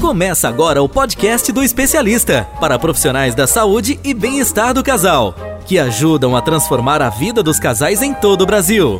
Começa agora o podcast do especialista para profissionais da saúde e bem-estar do casal, que ajudam a transformar a vida dos casais em todo o Brasil.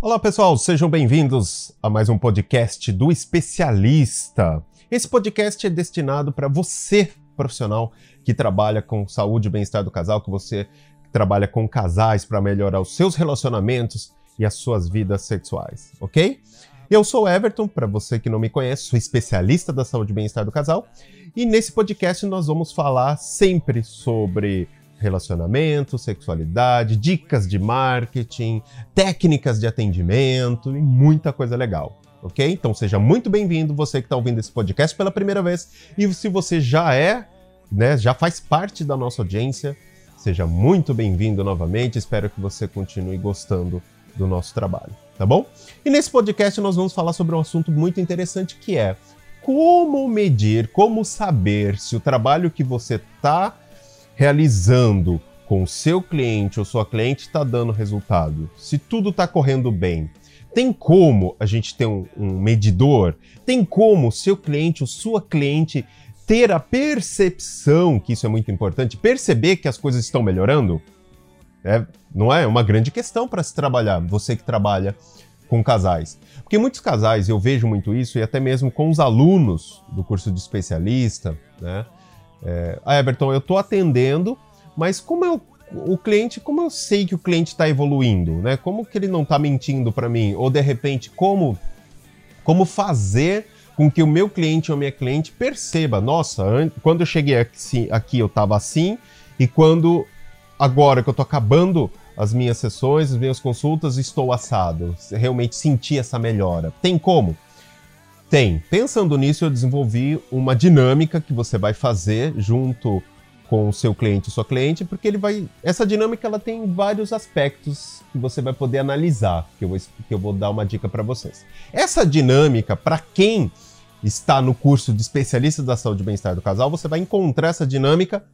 Olá pessoal, sejam bem-vindos a mais um podcast do especialista. Esse podcast é destinado para você, profissional que trabalha com saúde e bem-estar do casal, que você trabalha com casais para melhorar os seus relacionamentos e as suas vidas sexuais, ok? Eu sou Everton, para você que não me conhece, sou especialista da saúde e bem-estar do casal, e nesse podcast nós vamos falar sempre sobre relacionamento, sexualidade, dicas de marketing, técnicas de atendimento e muita coisa legal. Ok? Então seja muito bem-vindo, você que está ouvindo esse podcast pela primeira vez. E se você já é, né, já faz parte da nossa audiência, seja muito bem-vindo novamente. Espero que você continue gostando do nosso trabalho tá bom? E nesse podcast nós vamos falar sobre um assunto muito interessante que é como medir, como saber se o trabalho que você está realizando com o seu cliente ou sua cliente está dando resultado, se tudo está correndo bem. Tem como a gente ter um, um medidor? Tem como o seu cliente ou sua cliente ter a percepção, que isso é muito importante, perceber que as coisas estão melhorando? É, não é? uma grande questão para se trabalhar, você que trabalha com casais. Porque muitos casais, eu vejo muito isso, e até mesmo com os alunos do curso de especialista, né? É, ah, Everton, eu estou atendendo, mas como eu, o cliente, como eu sei que o cliente está evoluindo, né? Como que ele não está mentindo para mim? Ou de repente, como, como fazer com que o meu cliente ou minha cliente perceba, nossa, quando eu cheguei aqui, aqui eu estava assim, e quando agora que eu tô acabando as minhas sessões, as minhas consultas, estou assado. Realmente senti essa melhora. Tem como? Tem. Pensando nisso, eu desenvolvi uma dinâmica que você vai fazer junto com o seu cliente sua cliente, porque ele vai. Essa dinâmica ela tem vários aspectos que você vai poder analisar, que eu vou, que eu vou dar uma dica para vocês. Essa dinâmica, para quem está no curso de especialista da saúde e bem-estar do casal, você vai encontrar essa dinâmica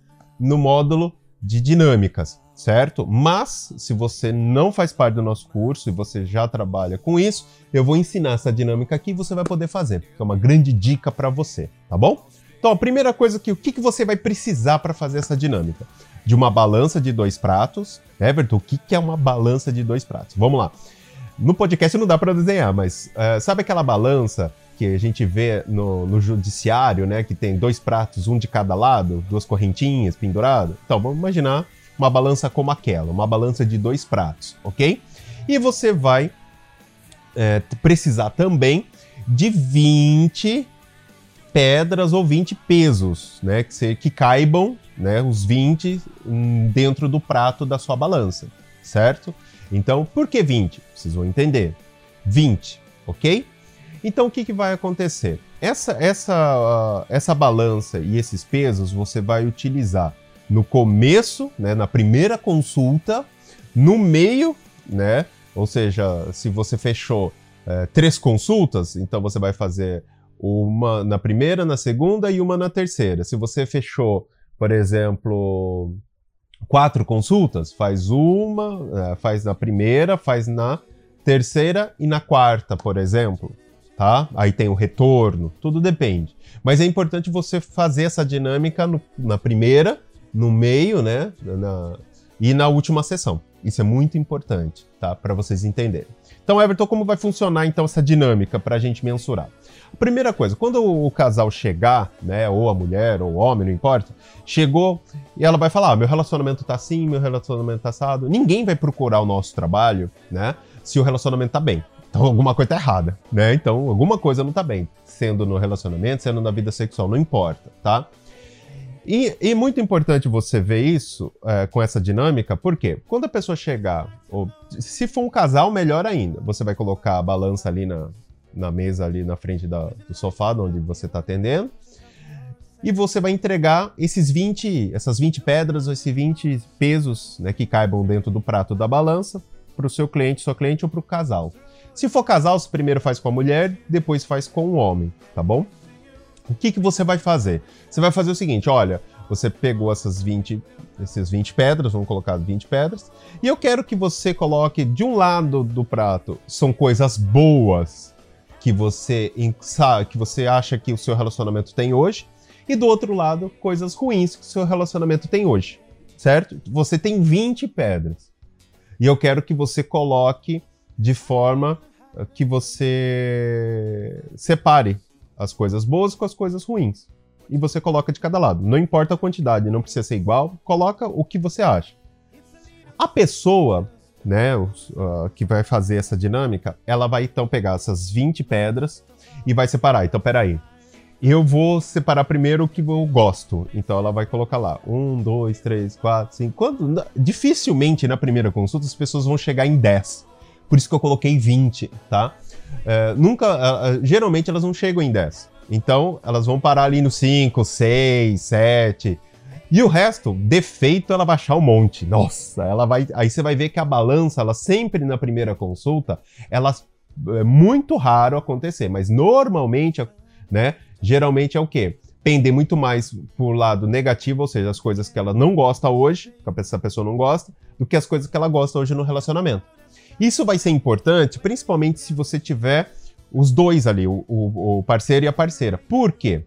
no módulo de dinâmicas, certo? Mas, se você não faz parte do nosso curso e você já trabalha com isso, eu vou ensinar essa dinâmica aqui e você vai poder fazer. Que é uma grande dica para você, tá bom? Então, a primeira coisa que o que, que você vai precisar para fazer essa dinâmica? De uma balança de dois pratos. Everton, o que, que é uma balança de dois pratos? Vamos lá. No podcast não dá para desenhar, mas uh, sabe aquela balança que a gente vê no, no, judiciário, né? Que tem dois pratos, um de cada lado, duas correntinhas penduradas. Então, vamos imaginar uma balança como aquela, uma balança de dois pratos, ok? E você vai é, precisar também de 20 pedras ou 20 pesos, né? Que, se, que caibam, né? Os 20 hum, dentro do prato da sua balança, certo? Então, por que 20? Precisam entender. 20, ok? Então o que, que vai acontecer? Essa, essa, uh, essa balança e esses pesos você vai utilizar no começo, né, na primeira consulta, no meio, né? Ou seja, se você fechou é, três consultas, então você vai fazer uma na primeira, na segunda e uma na terceira. Se você fechou, por exemplo, quatro consultas, faz uma, é, faz na primeira, faz na terceira e na quarta, por exemplo tá? Aí tem o retorno, tudo depende. Mas é importante você fazer essa dinâmica no, na primeira, no meio, né? Na, e na última sessão. Isso é muito importante, tá? Para vocês entenderem. Então, Everton, como vai funcionar então essa dinâmica para a gente mensurar? Primeira coisa, quando o casal chegar, né, ou a mulher, ou o homem, não importa, chegou e ela vai falar: ah, meu relacionamento tá assim, meu relacionamento tá assado. Ninguém vai procurar o nosso trabalho, né, se o relacionamento tá bem. Então alguma coisa tá errada, né? Então alguma coisa não tá bem. Sendo no relacionamento, sendo na vida sexual, não importa, tá? E, e muito importante você ver isso é, com essa dinâmica, porque quando a pessoa chegar, ou se for um casal, melhor ainda. Você vai colocar a balança ali na, na mesa, ali na frente da, do sofá, onde você está atendendo. E você vai entregar esses 20, essas 20 pedras, esses 20 pesos né, que caibam dentro do prato da balança para o seu cliente, sua cliente ou para o casal. Se for casal, você primeiro faz com a mulher, depois faz com o homem, tá bom? O que, que você vai fazer? Você vai fazer o seguinte, olha, você pegou essas 20, essas 20 pedras, vamos colocar 20 pedras, e eu quero que você coloque de um lado do prato são coisas boas, que você que você acha que o seu relacionamento tem hoje, e do outro lado, coisas ruins que o seu relacionamento tem hoje, certo? Você tem 20 pedras. E eu quero que você coloque de forma eh, que você separe as coisas boas com as coisas ruins. E você coloca de cada lado. Não importa a quantidade, não precisa ser igual, coloca o que você acha. A pessoa né, uh, que vai fazer essa dinâmica, ela vai então pegar essas 20 pedras e vai separar. Então, peraí. Eu vou separar primeiro o que eu gosto. Então ela vai colocar lá. Um, dois, três, quatro, cinco. Quando, dificilmente na primeira consulta as pessoas vão chegar em 10. Por isso que eu coloquei 20, tá? É, nunca. Geralmente elas não chegam em 10. Então elas vão parar ali no 5, 6, 7. E o resto, defeito, ela vai achar um monte. Nossa, ela vai. Aí você vai ver que a balança, ela sempre na primeira consulta, ela é muito raro acontecer, mas normalmente, né? Geralmente é o quê? Pender muito mais por lado negativo, ou seja, as coisas que ela não gosta hoje, que essa pessoa não gosta, do que as coisas que ela gosta hoje no relacionamento. Isso vai ser importante, principalmente se você tiver os dois ali, o, o, o parceiro e a parceira. Por quê?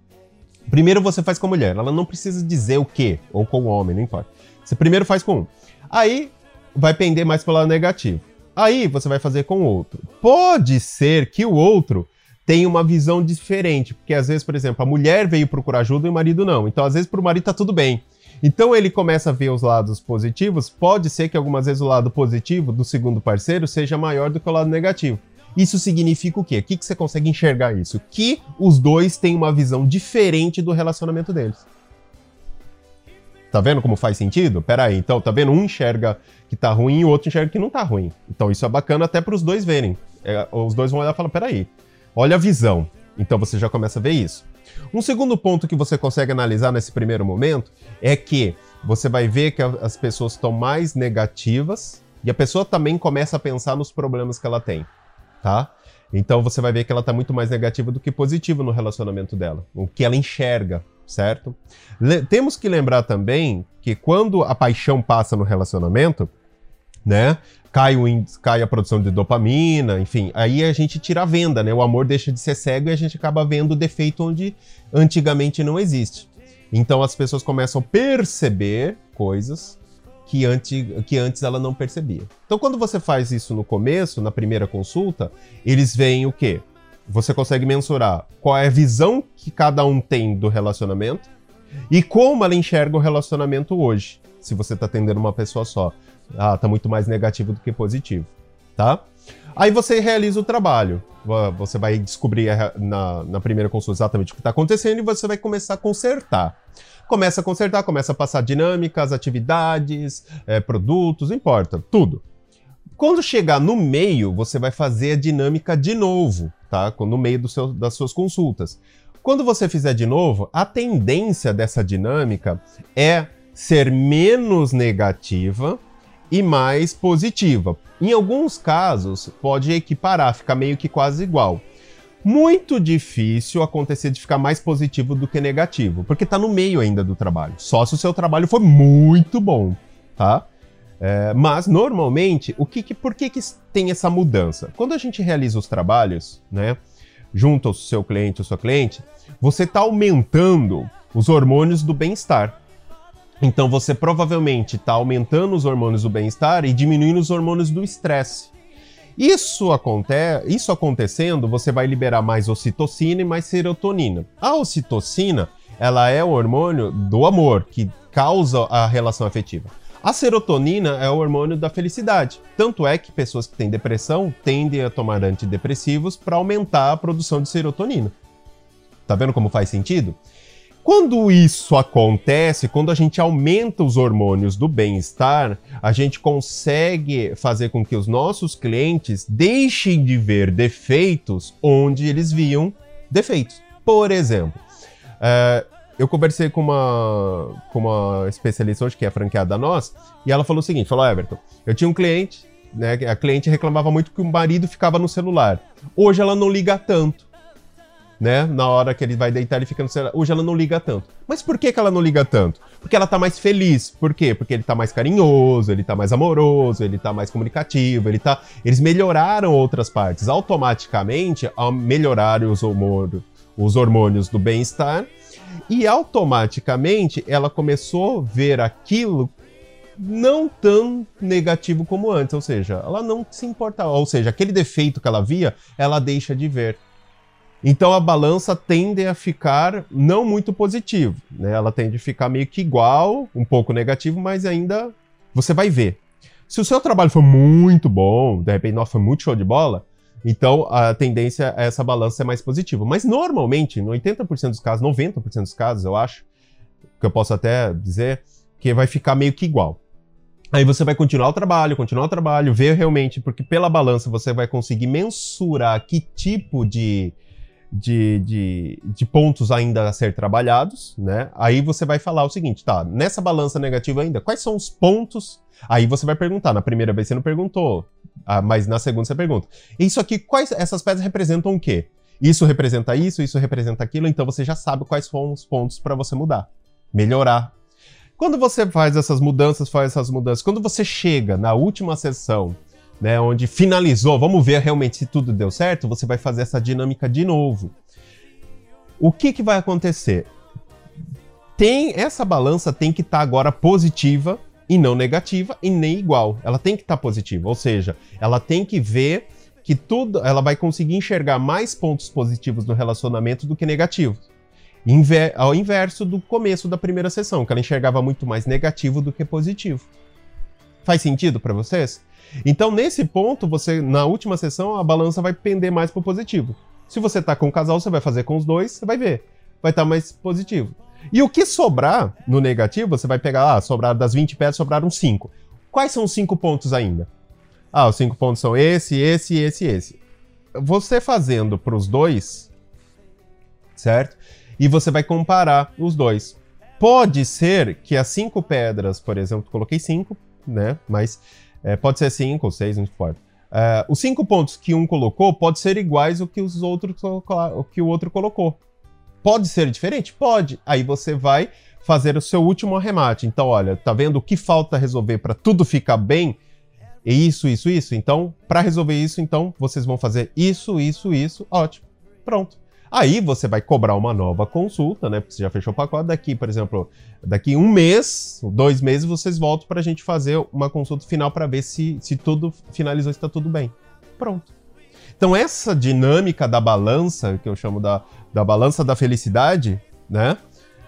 Primeiro você faz com a mulher, ela não precisa dizer o quê, ou com o homem, não importa. Você primeiro faz com um. Aí vai pender mais pelo lado negativo. Aí você vai fazer com o outro. Pode ser que o outro tenha uma visão diferente, porque às vezes, por exemplo, a mulher veio procurar ajuda e o marido não. Então, às vezes, para o marido tá tudo bem. Então ele começa a ver os lados positivos. Pode ser que algumas vezes o lado positivo do segundo parceiro seja maior do que o lado negativo. Isso significa o quê? O que, que você consegue enxergar isso? Que os dois têm uma visão diferente do relacionamento deles. Tá vendo como faz sentido? Pera aí, então, tá vendo? Um enxerga que tá ruim e o outro enxerga que não tá ruim. Então isso é bacana até para os dois verem. É, os dois vão olhar e falar, pera aí, olha a visão. Então você já começa a ver isso. Um segundo ponto que você consegue analisar nesse primeiro momento é que você vai ver que as pessoas estão mais negativas e a pessoa também começa a pensar nos problemas que ela tem tá? Então você vai ver que ela tá muito mais negativa do que positiva no relacionamento dela, o que ela enxerga, certo? Le temos que lembrar também que quando a paixão passa no relacionamento, né? Cai, o cai a produção de dopamina, enfim, aí a gente tira a venda, né? O amor deixa de ser cego e a gente acaba vendo o defeito onde antigamente não existe. Então as pessoas começam a perceber coisas que antes, que antes ela não percebia. Então, quando você faz isso no começo, na primeira consulta, eles veem o quê? Você consegue mensurar qual é a visão que cada um tem do relacionamento e como ela enxerga o relacionamento hoje. Se você está atendendo uma pessoa só. Ah, tá muito mais negativo do que positivo, tá? Aí você realiza o trabalho. Você vai descobrir na, na primeira consulta exatamente o que está acontecendo e você vai começar a consertar começa a consertar, começa a passar dinâmicas, atividades, é, produtos, importa, tudo. Quando chegar no meio, você vai fazer a dinâmica de novo, tá? No meio seu, das suas consultas. Quando você fizer de novo, a tendência dessa dinâmica é ser menos negativa e mais positiva. Em alguns casos, pode equiparar, ficar meio que quase igual muito difícil acontecer de ficar mais positivo do que negativo, porque tá no meio ainda do trabalho. Só se o seu trabalho for muito bom, tá? É, mas normalmente, o que, que, por que, que tem essa mudança? Quando a gente realiza os trabalhos, né, junto ao seu cliente ou sua cliente, você está aumentando os hormônios do bem-estar. Então você provavelmente está aumentando os hormônios do bem-estar e diminuindo os hormônios do estresse. Isso, acontece, isso acontecendo, você vai liberar mais ocitocina e mais serotonina. A ocitocina, ela é o hormônio do amor, que causa a relação afetiva. A serotonina é o hormônio da felicidade. Tanto é que pessoas que têm depressão tendem a tomar antidepressivos para aumentar a produção de serotonina. Tá vendo como faz sentido? Quando isso acontece, quando a gente aumenta os hormônios do bem-estar, a gente consegue fazer com que os nossos clientes deixem de ver defeitos onde eles viam defeitos. Por exemplo, uh, eu conversei com uma, com uma especialista hoje, que é franqueada a nós, e ela falou o seguinte: falou, Everton, eu tinha um cliente, né? A cliente reclamava muito que o marido ficava no celular. Hoje ela não liga tanto né? Na hora que ele vai deitar, ele fica no celular. Hoje ela não liga tanto. Mas por que, que ela não liga tanto? Porque ela tá mais feliz. Por quê? Porque ele tá mais carinhoso, ele tá mais amoroso, ele tá mais comunicativo, ele tá. Eles melhoraram outras partes. Automaticamente, ao melhorar os, hormônios, os hormônios do bem-estar, e automaticamente ela começou a ver aquilo não tão negativo como antes, ou seja, ela não se importa, ou seja, aquele defeito que ela via, ela deixa de ver. Então a balança tende a ficar não muito positivo, né? Ela tende a ficar meio que igual, um pouco negativo, mas ainda você vai ver. Se o seu trabalho for muito bom, de repente, nossa, foi muito show de bola, então a tendência é essa balança ser mais positiva. Mas normalmente, no 80% dos casos, 90% dos casos, eu acho, que eu posso até dizer, que vai ficar meio que igual. Aí você vai continuar o trabalho, continuar o trabalho, ver realmente, porque pela balança você vai conseguir mensurar que tipo de, de, de, de, pontos ainda a ser trabalhados, né? Aí você vai falar o seguinte, tá, nessa balança negativa ainda, quais são os pontos? Aí você vai perguntar, na primeira vez você não perguntou, ah, mas na segunda você pergunta. Isso aqui, quais essas pedras representam o quê? Isso representa isso, isso representa aquilo, então você já sabe quais são os pontos para você mudar, melhorar quando você faz essas mudanças, faz essas mudanças, quando você chega na última sessão, né, onde finalizou, vamos ver realmente se tudo deu certo, você vai fazer essa dinâmica de novo. O que, que vai acontecer? Tem essa balança tem que estar tá agora positiva e não negativa e nem igual. Ela tem que estar tá positiva, ou seja, ela tem que ver que tudo, ela vai conseguir enxergar mais pontos positivos no relacionamento do que negativos. Inver ao inverso do começo da primeira sessão, que ela enxergava muito mais negativo do que positivo. Faz sentido para vocês? Então, nesse ponto, você na última sessão a balança vai pender mais para o positivo. Se você tá com o casal, você vai fazer com os dois, você vai ver, vai estar tá mais positivo. E o que sobrar no negativo, você vai pegar, ah, sobrar das 20 pedras, sobraram 5. Quais são os 5 pontos ainda? Ah, os 5 pontos são esse, esse, esse, esse. Você fazendo para os dois, certo? e você vai comparar os dois. Pode ser que as cinco pedras, por exemplo, coloquei cinco, né? Mas é, pode ser cinco ou seis, não importa. É, os cinco pontos que um colocou pode ser iguais ao que os outros o que o outro colocou. Pode ser diferente? Pode. Aí você vai fazer o seu último arremate. Então, olha, tá vendo o que falta resolver para tudo ficar bem? Isso, isso, isso. Então, para resolver isso, então vocês vão fazer isso, isso, isso. Ótimo. Pronto. Aí você vai cobrar uma nova consulta, né? Porque você já fechou o pacote. Daqui, por exemplo, daqui um mês, dois meses, vocês voltam para a gente fazer uma consulta final para ver se, se tudo finalizou, se está tudo bem. Pronto. Então, essa dinâmica da balança, que eu chamo da, da balança da felicidade, né?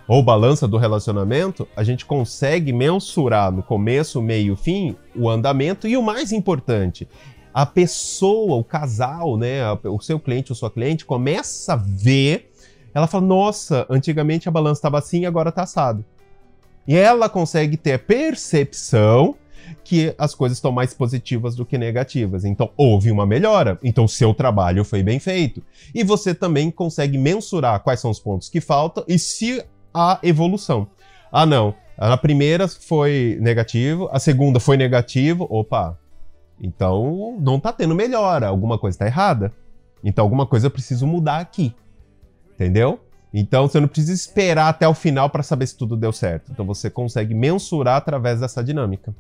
Ou balança do relacionamento, a gente consegue mensurar no começo, meio, fim, o andamento e o mais importante, a pessoa, o casal, né, o seu cliente ou sua cliente começa a ver, ela fala: "Nossa, antigamente a balança estava assim, agora está assado". E ela consegue ter a percepção que as coisas estão mais positivas do que negativas. Então, houve uma melhora. Então, seu trabalho foi bem feito. E você também consegue mensurar quais são os pontos que faltam e se há evolução. Ah, não. A primeira foi negativo, a segunda foi negativo. Opa, então, não tá tendo melhora, alguma coisa tá errada. Então, alguma coisa eu preciso mudar aqui. Entendeu? Então, você não precisa esperar até o final para saber se tudo deu certo. Então, você consegue mensurar através dessa dinâmica.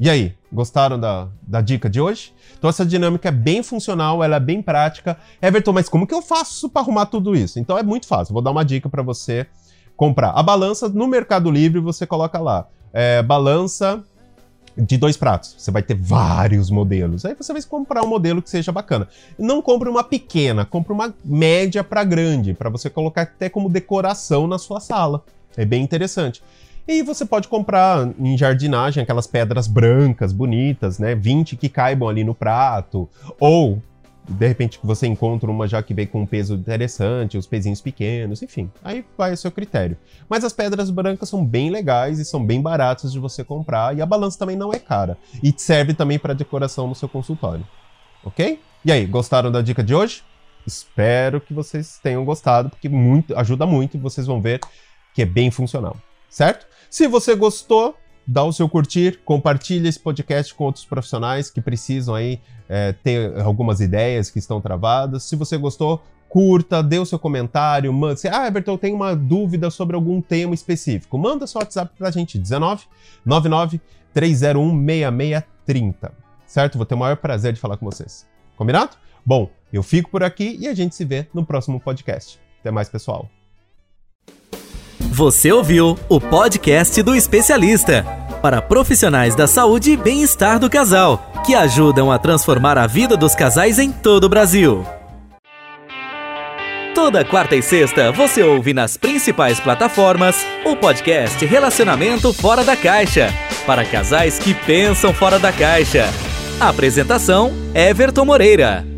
E aí, gostaram da, da dica de hoje? Então, essa dinâmica é bem funcional, ela é bem prática. Everton, mas como que eu faço para arrumar tudo isso? Então, é muito fácil. Vou dar uma dica para você comprar. A balança no Mercado Livre, você coloca lá. É, balança de dois pratos. Você vai ter vários modelos. Aí você vai comprar um modelo que seja bacana. Não compre uma pequena, compre uma média para grande, para você colocar até como decoração na sua sala. É bem interessante. E você pode comprar em jardinagem aquelas pedras brancas, bonitas, né? 20 que caibam ali no prato. Ou de repente você encontra uma já que vem com um peso interessante, os pezinhos pequenos, enfim, aí vai o seu critério. Mas as pedras brancas são bem legais e são bem baratas de você comprar, e a balança também não é cara. E serve também para decoração no seu consultório. Ok? E aí, gostaram da dica de hoje? Espero que vocês tenham gostado, porque muito, ajuda muito e vocês vão ver que é bem funcional, certo? Se você gostou, dá o seu curtir, compartilha esse podcast com outros profissionais que precisam aí é, ter algumas ideias que estão travadas. Se você gostou, curta, dê o seu comentário, manda. Ah, Everton, eu tenho uma dúvida sobre algum tema específico. Manda seu WhatsApp pra gente, 19 99 301 6630. Certo? Vou ter o maior prazer de falar com vocês. Combinado? Bom, eu fico por aqui e a gente se vê no próximo podcast. Até mais, pessoal. Você ouviu o podcast do especialista para profissionais da saúde e bem-estar do casal, que ajudam a transformar a vida dos casais em todo o Brasil. Toda quarta e sexta você ouve nas principais plataformas o podcast Relacionamento Fora da Caixa para casais que pensam fora da caixa. Apresentação: Everton Moreira.